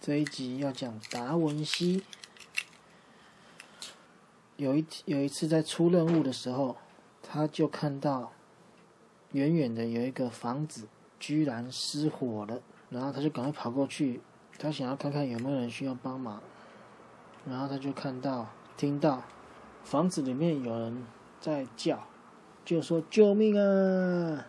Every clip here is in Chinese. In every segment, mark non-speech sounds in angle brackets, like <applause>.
这一集要讲达文西。有一有一次在出任务的时候，他就看到远远的有一个房子居然失火了，然后他就赶快跑过去，他想要看看有没有人需要帮忙。然后他就看到、听到房子里面有人在叫，就说：“救命啊！”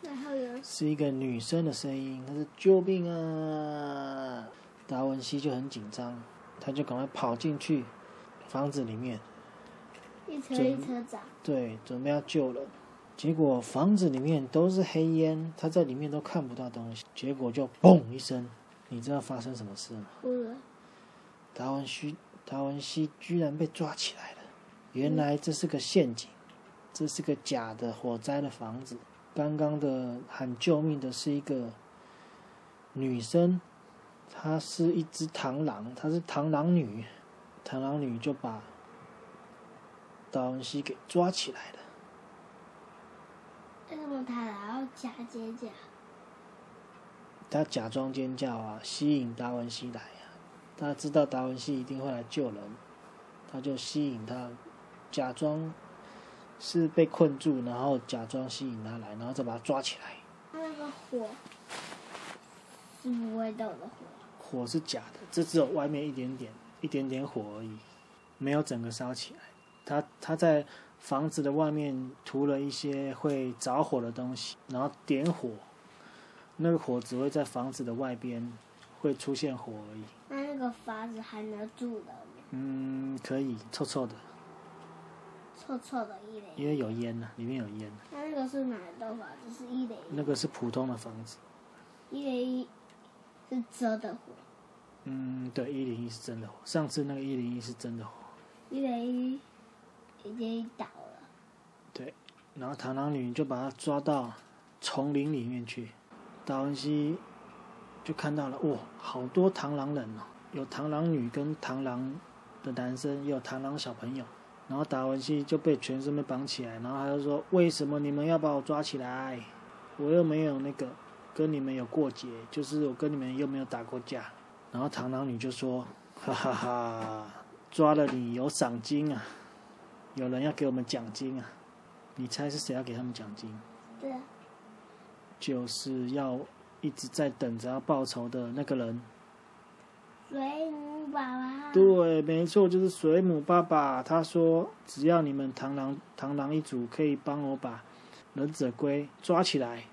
然后呢？是一个女生的声音，她说：“救命啊！”达文西就很紧张，他就赶快跑进去房子里面，一车一车找。对，准备要救了。结果房子里面都是黑烟，他在里面都看不到东西。结果就嘣一声，你知道发生什么事吗？达文西，达文西居然被抓起来了。原来这是个陷阱，这是个假的火灾的房子。刚刚的喊救命的是一个女生。她是一只螳螂，她是螳螂女，螳螂女就把达文西给抓起来了。为什么她还要假尖叫？他假装尖叫啊，吸引达文西来啊。他知道达文西一定会来救人，他就吸引他，假装是被困住，然后假装吸引他来，然后再把他抓起来。他那个火是不会动的火。火是假的，这只有外面一点点、一点点火而已，没有整个烧起来。他他在房子的外面涂了一些会着火的东西，然后点火，那个火只会在房子的外边会出现火而已。那那个房子还能住的嗯，可以，臭臭的。臭臭的一垒。因为有烟呢，里面有烟。那那个是哪栋房子？是一垒。那个是普通的房子。一垒一。是真的火。嗯，对，一零一是真的火。上次那个一零一是真的火。一零一已经倒了。对，然后螳螂女就把他抓到丛林里面去。达文西就看到了，哇，好多螳螂人哦，有螳螂女跟螳螂的男生，也有螳螂小朋友。然后达文西就被全身被绑起来，然后他就说：“为什么你们要把我抓起来？我又没有那个。”跟你们有过节，就是我跟你们又没有打过架。然后螳螂女就说：“哈哈哈，抓了你有赏金啊，有人要给我们奖金啊。你猜是谁要给他们奖金？”“对，就是要一直在等着要报仇的那个人。”“水母爸爸。”“对，没错，就是水母爸爸。他说，只要你们螳螂螳螂一组可以帮我把忍者龟抓起来。”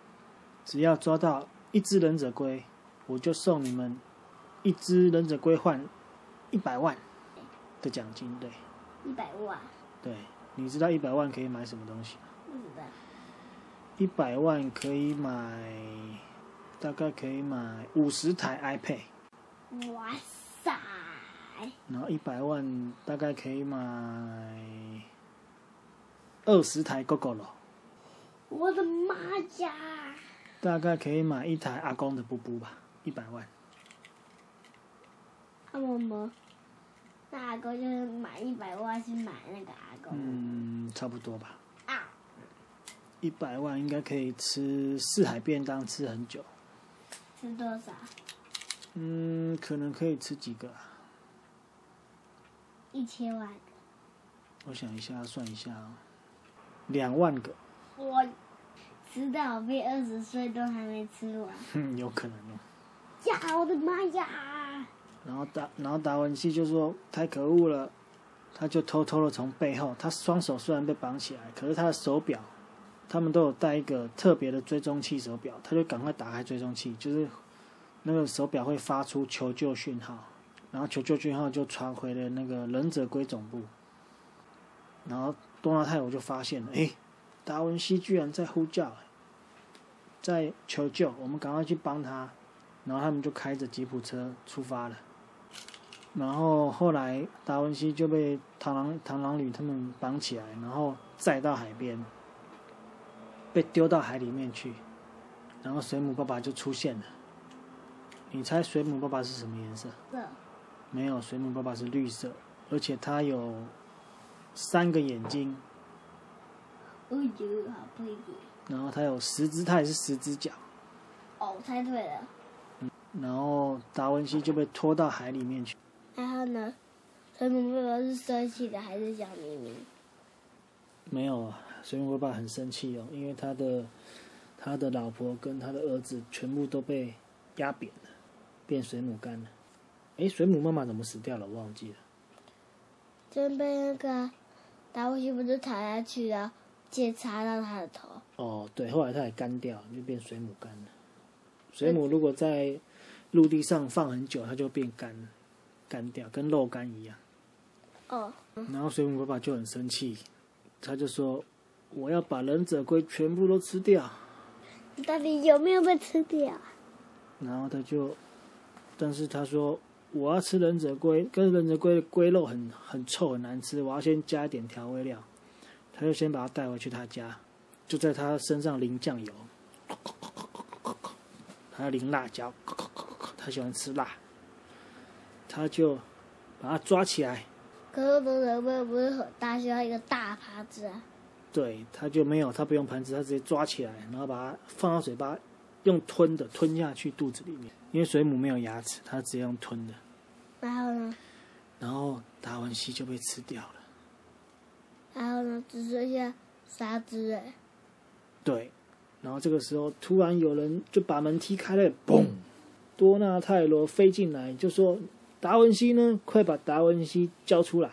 只要抓到一只忍者龟，我就送你们一只忍者龟换一百万的奖金。对，一百万。对，你知道一百万可以买什么东西吗？不知道。一百万可以买，大概可以买五十台 iPad。哇塞！然后一百万大概可以买二十台 GoGo 了。我的妈呀！大概可以买一台阿公的布布吧，一百万。阿嬷嬷，那阿公就是买一百万去买那个阿公。嗯，差不多吧。啊。一百万应该可以吃四海便当，吃很久。吃多少？嗯，可能可以吃几个。一千万。我想一下，算一下啊，两万个。我。直到我变二十岁都还没吃完。哼，有可能哦。呀，我的妈呀！然后达，然后达文西就说：“太可恶了！”他就偷偷的从背后，他双手虽然被绑起来，可是他的手表，他们都有带一个特别的追踪器手表，他就赶快打开追踪器，就是那个手表会发出求救讯号，然后求救讯号就传回了那个忍者龟总部。然后多纳泰我就发现了，哎，达文西居然在呼叫。在求救，我们赶快去帮他，然后他们就开着吉普车出发了。然后后来达文西就被螳螂螳螂女他们绑起来，然后载到海边，被丢到海里面去。然后水母爸爸就出现了。你猜水母爸爸是什么颜色？色。没有，水母爸爸是绿色，而且它有三个眼睛，我觉得好佩服。然后它有十只，它也是十只脚。哦，我猜对了。然后达文西就被拖到海里面去。然后呢？水母爸爸是生气的还是笑眯眯？没有啊，水母爸爸很生气哦，因为他的他的老婆跟他的儿子全部都被压扁了，变水母干了。诶，水母妈妈怎么死掉了？我忘记了。就被那个打火机不是踩下去然后剑插到他的头。哦，对，后来他也干掉，就变水母干了。水母如果在陆地上放很久，它就变干，干掉，跟肉干一样。哦，然后水母爸爸就很生气，他就说：“我要把忍者龟全部都吃掉。你到底有没有被吃掉？”然后他就，但是他说：“我要吃忍者龟，跟忍者龟的龟肉很很臭很难吃，我要先加一点调味料。”他就先把它带回去他家，就在他身上淋酱油，他要淋辣椒，他喜欢吃辣，他就把它抓起来。可是忍者龟不是很大，需要一个大耙子啊。对，他就没有，他不用盘子，他直接抓起来，然后把它放到嘴巴，用吞的吞下去肚子里面。因为水母没有牙齿，它直接用吞的。然后呢？然后达文西就被吃掉了。然后呢？只剩下沙子哎。对，然后这个时候突然有人就把门踢开了，嘣！多纳泰罗飞进来，就说：“达文西呢？快把达文西交出来！”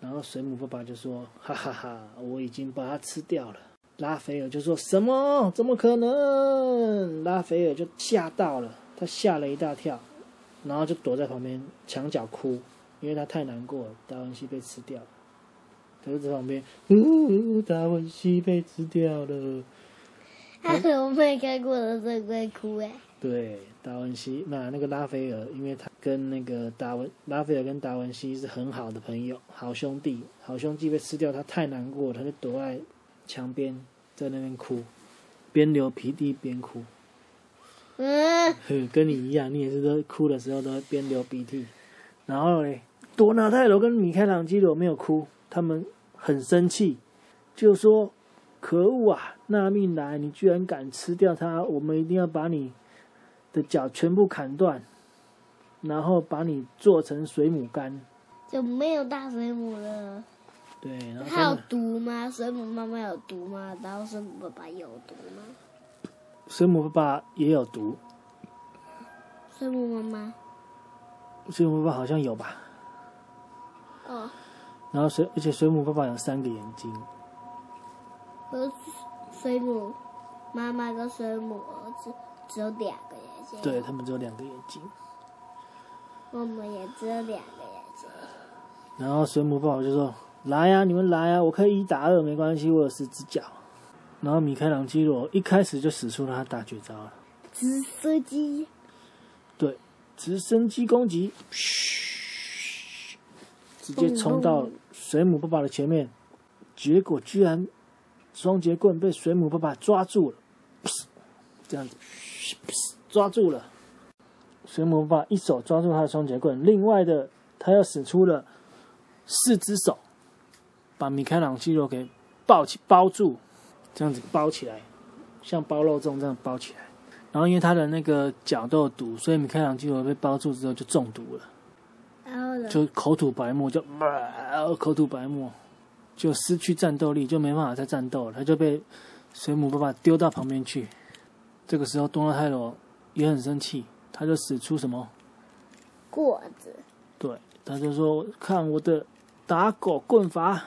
然后水母爸爸就说：“哈哈哈，我已经把它吃掉了。”拉斐尔就说什么？怎么可能？拉斐尔就吓到了，他吓了一大跳，然后就躲在旁边墙角哭，因为他太难过了，达文西被吃掉了。他就在旁边，呜，达文西被吃掉了。我没看过的这会哭哎。对，达文西那那个拉斐尔，因为他跟那个达文拉斐尔跟达文西是很好的朋友，好兄弟，好兄弟被吃掉，他太难过，他就躲在墙边，在那边哭，边流鼻涕边哭。嗯，<laughs> 跟你一样，你也是都哭的时候都会边流鼻涕。然后嘞，多纳泰罗跟米开朗基罗没有哭，他们很生气，就说：“可恶啊，纳命来，你居然敢吃掉它，我们一定要把你。”的脚全部砍断，然后把你做成水母干，就没有大水母了。对，然后它有毒吗？水母妈妈有毒吗？然后水母爸爸有毒吗？水母爸爸也有毒。水母妈妈？水母爸爸好像有吧？哦。然后水，而且水母爸爸有三个眼睛。和水母妈妈跟水母儿子只有两个眼睛。对他们只有两个眼睛，我们也只有两个眼睛。然后水母爸爸就说：“来呀，你们来呀，我可以一打二，没关系，我有十只脚。”然后米开朗基罗一开始就使出了他大绝招了——直升机。对，直升机攻击，直接冲到水母爸爸的前面，结果居然双节棍被水母爸爸抓住了，这样子。抓住了，水母爸爸一手抓住他的双节棍，另外的他又使出了四只手，把米开朗基罗给抱起包住，这样子包起来，像包肉粽这样包起来。然后因为他的那个脚都有毒，所以米开朗基罗被包住之后就中毒了，然后呢？就口吐白沫，就口吐白沫，就失去战斗力，就没办法再战斗了，他就被水母爸爸丢到旁边去。这个时候，多纳泰罗。也很生气，他就使出什么棍子？对，他就说：“看我的打狗棍法，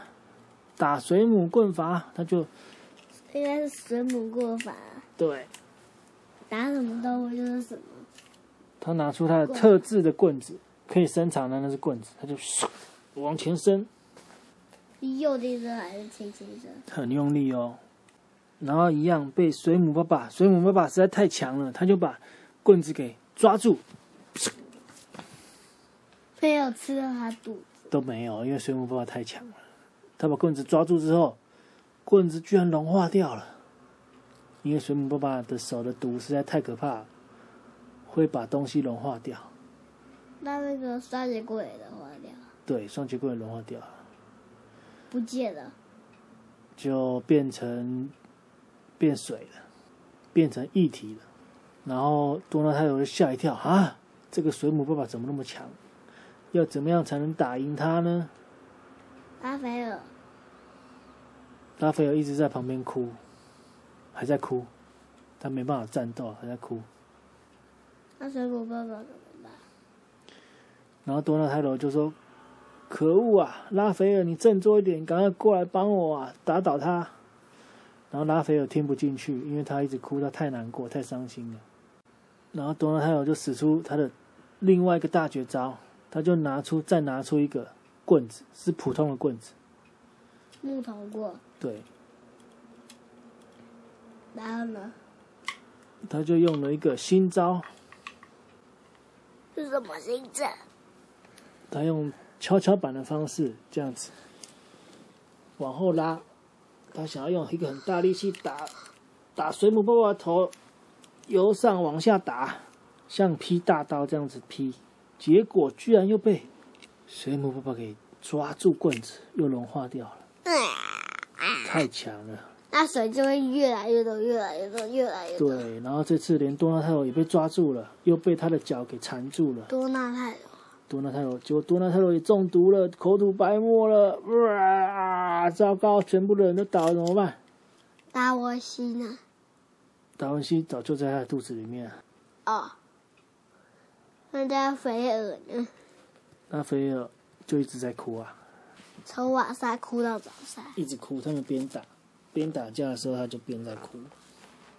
打水母棍法。”他就应该是水母棍法。对，打什么动物就是什么。他拿出他的特制的棍子，可以伸长的那是棍子，他就往前伸。用力伸还是轻轻伸？很用力哦。然后一样被水母爸爸，水母爸爸实在太强了，他就把。棍子给抓住，没有吃到他肚子，都没有，因为水母爸爸太强了。他把棍子抓住之后，棍子居然融化掉了。因为水母爸爸的手的毒实在太可怕，会把东西融化掉。那那个双节棍也融化掉，对，双节棍也融化掉了，不见了。就变成变水了，变成液体了。然后多纳泰罗就吓一跳啊！这个水母爸爸怎么那么强？要怎么样才能打赢他呢？拉斐尔，拉斐尔一直在旁边哭，还在哭，他没办法战斗，还在哭。那水母爸爸怎么办？然后多纳泰罗就说：“可恶啊，拉斐尔，你振作一点，赶快过来帮我啊，打倒他。”然后拉斐尔听不进去，因为他一直哭，他太难过，太伤心了。然后多纳泰罗就使出他的另外一个大绝招，他就拿出再拿出一个棍子，是普通的棍子，木头棍，对，然后呢？他就用了一个新招，是什么新招？他用跷跷板的方式这样子。往后拉，他想要用一个很大力气打打水母爸爸的头，由上往下打，像劈大刀这样子劈，结果居然又被水母爸爸给抓住棍子，又融化掉了，太强了。那水就会越来越多，越来越多，越来越多。对，然后这次连多纳泰罗也被抓住了，又被他的脚给缠住了。多纳泰罗，多纳泰罗，结果多纳泰罗也中毒了，口吐白沫了，哇！糟糕，全部的人都倒了，怎么办？达我西呢？达文西早就在他的肚子里面了。哦，那加菲尔呢？那菲尔就一直在哭啊，从晚上哭到早上，一直哭。他们边打边打架的时候，他就边在哭。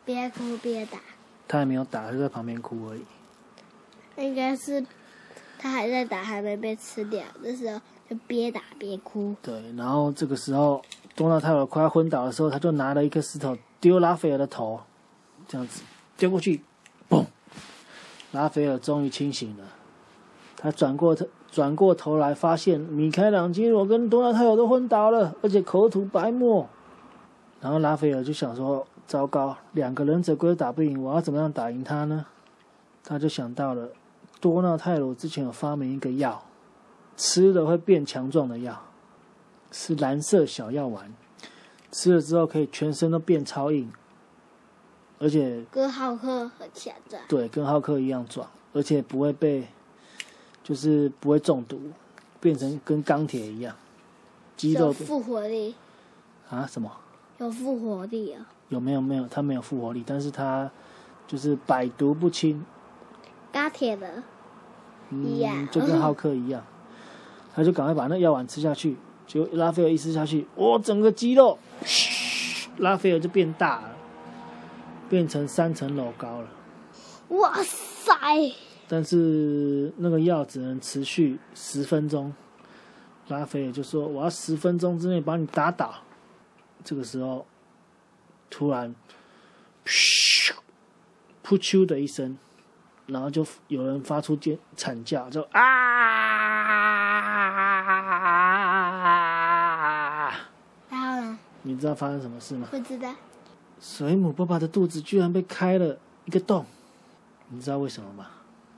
边哭边打。他还没有打，他就在旁边哭而已。应该是他还在打，还没被吃掉的时候，就边打边哭。对，然后这个时候多纳泰罗快要昏倒的时候，他就拿了一颗石头丢拉斐尔的头，这样子丢过去，嘣！拉斐尔终于清醒了。他转过头，转过头来，发现米开朗基罗跟多纳泰罗都昏倒了，而且口吐白沫。然后拉斐尔就想说：“糟糕，两个忍者龟打不赢，我要怎么样打赢他呢？”他就想到了多纳泰罗之前有发明一个药，吃了会变强壮的药，是蓝色小药丸，吃了之后可以全身都变超硬，而且跟浩克很强的，对，跟浩克一样壮，而且不会被，就是不会中毒，变成跟钢铁一样，肌肉有复活力，啊？什么？有复活力啊！有没有没有？他没有复活力，但是他就是百毒不侵，钢铁的，一嗯样，就跟浩克一样，他就赶快把那药丸吃下去，结果拉斐尔一吃下去，哇，整个肌肉，嘘 <laughs> 拉斐尔就变大了，变成三层楼高了。哇塞！但是那个药只能持续十分钟，拉斐尔就说：“我要十分钟之内把你打倒。”这个时候，突然，噗噗啾的一声，然后就有人发出尖惨叫，就啊！然后呢？你知道发生什么事吗？不知道，水母爸爸的肚子居然被开了一个洞，你知道为什么吗？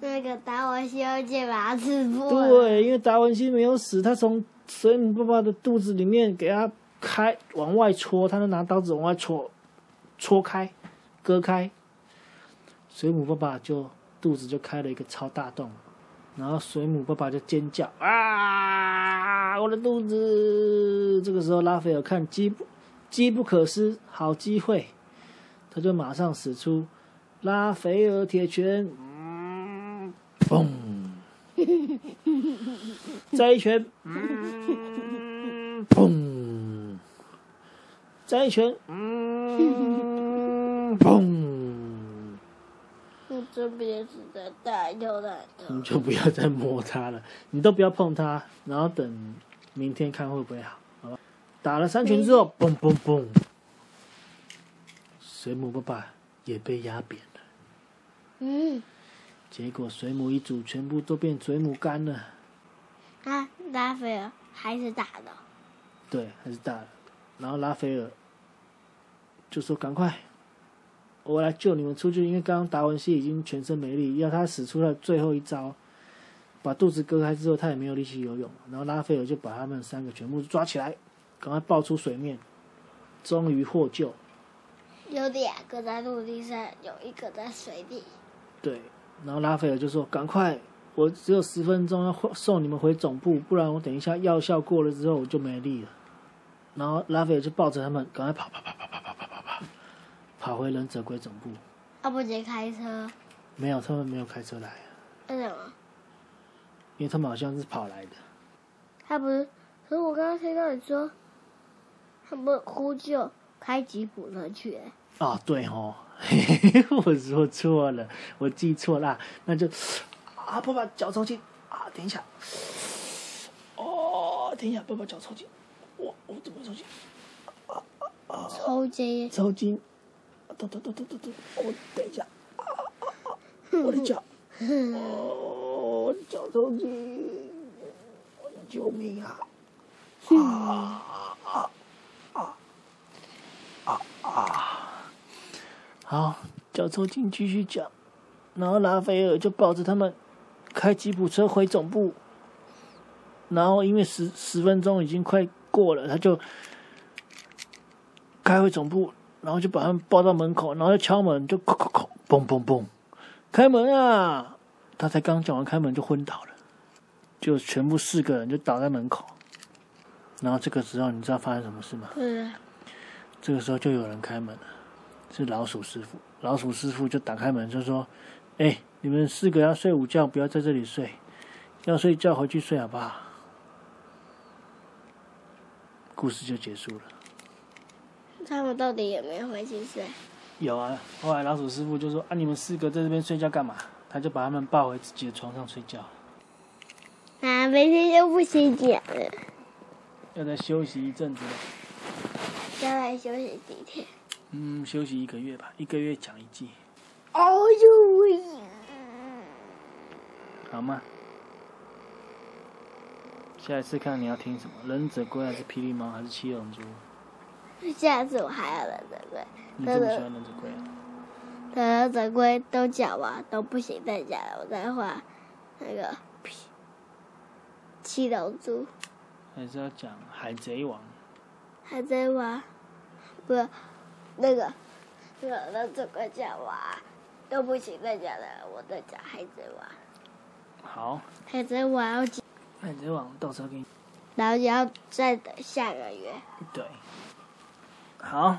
那个达文西用剑把它刺破了。对，因为达文西没有死，他从水母爸爸的肚子里面给他开往外戳，他就拿刀子往外戳，戳开，割开，水母爸爸就肚子就开了一个超大洞，然后水母爸爸就尖叫啊，我的肚子！这个时候拉斐尔看机不机不可失，好机会，他就马上使出拉斐尔铁拳，嗯，嘣！再一拳，嗯，砰！再一拳，嗯，砰！我这边是在大头大头你。就不要再摸它了，你都不要碰它，然后等明天看会不会好？打了三拳之后，嘣嘣嘣，水母爸爸也被压扁了。嗯，结果水母一组，全部都变水母干了。啊，拉斐尔还是打的。对，还是打的。然后拉斐尔就说：“赶快，我来救你们出去，因为刚刚达文西已经全身没力，要他使出了最后一招，把肚子割开之后，他也没有力气游泳，然后拉斐尔就把他们三个全部抓起来，赶快爆出水面，终于获救。有两个在陆地上，有一个在水里。对，然后拉斐尔就说：“赶快，我只有十分钟要送你们回总部，不然我等一下药效过了之后我就没力了。”然后拉斐尔就抱着他们，赶快跑跑跑跑跑跑跑跑跑，跑回忍者龟总部。他不接开车，没有，他们没有开车来，为什么？因为他们好像是跑来的。他不是，可是我刚刚听到你说，他们呼救开吉普车去、欸，哦，对哦，<laughs> 我说错了，我记错了，那就啊，爸爸脚抽筋啊，等一下，哦，等一下，爸爸脚抽筋，我我怎么抽筋？抽筋，抽筋，抖抖抖抖抖抖，我等一下，啊啊啊！我的脚，哦，我的脚抽筋，救命啊！啊啊啊啊啊！好，脚抽筋继续讲，然后拉斐尔就抱着他们开吉普车回总部，然后因为十十分钟已经快过了，他就开回总部，然后就把他们抱到门口，然后就敲门，就叩叩叩，嘣嘣嘣，开门啊！他才刚讲完开门就昏倒了，就全部四个人就倒在门口。然后这个时候你知道发生什么事吗？对，这个时候就有人开门了，是老鼠师傅。老鼠师傅就打开门就说：“哎，你们四个要睡午觉，不要在这里睡，要睡觉回去睡好不好？”故事就结束了。他们到底有没有回去睡？有啊，后来老鼠师傅就说：“啊，你们四个在这边睡觉干嘛？”他就把他们抱回自己的床上睡觉，啊，明天就不行讲了，要再休息一阵子，再来休息几天。嗯，休息一个月吧，一个月讲一季，哦呦喂！好吗？下一次看你要听什么，忍者龟还是霹雳猫还是七龙珠？下次我还要忍者龟，你这么喜欢忍者龟啊？等忍者龟都讲完都不行再讲了，我再画那个七七龙珠、还是要讲海贼王？海贼王，不是那个那个忍者龟讲完都不行再讲了，我在讲海贼王。好，海贼王海贼王到时候给你然后也要再等下个月。对，好。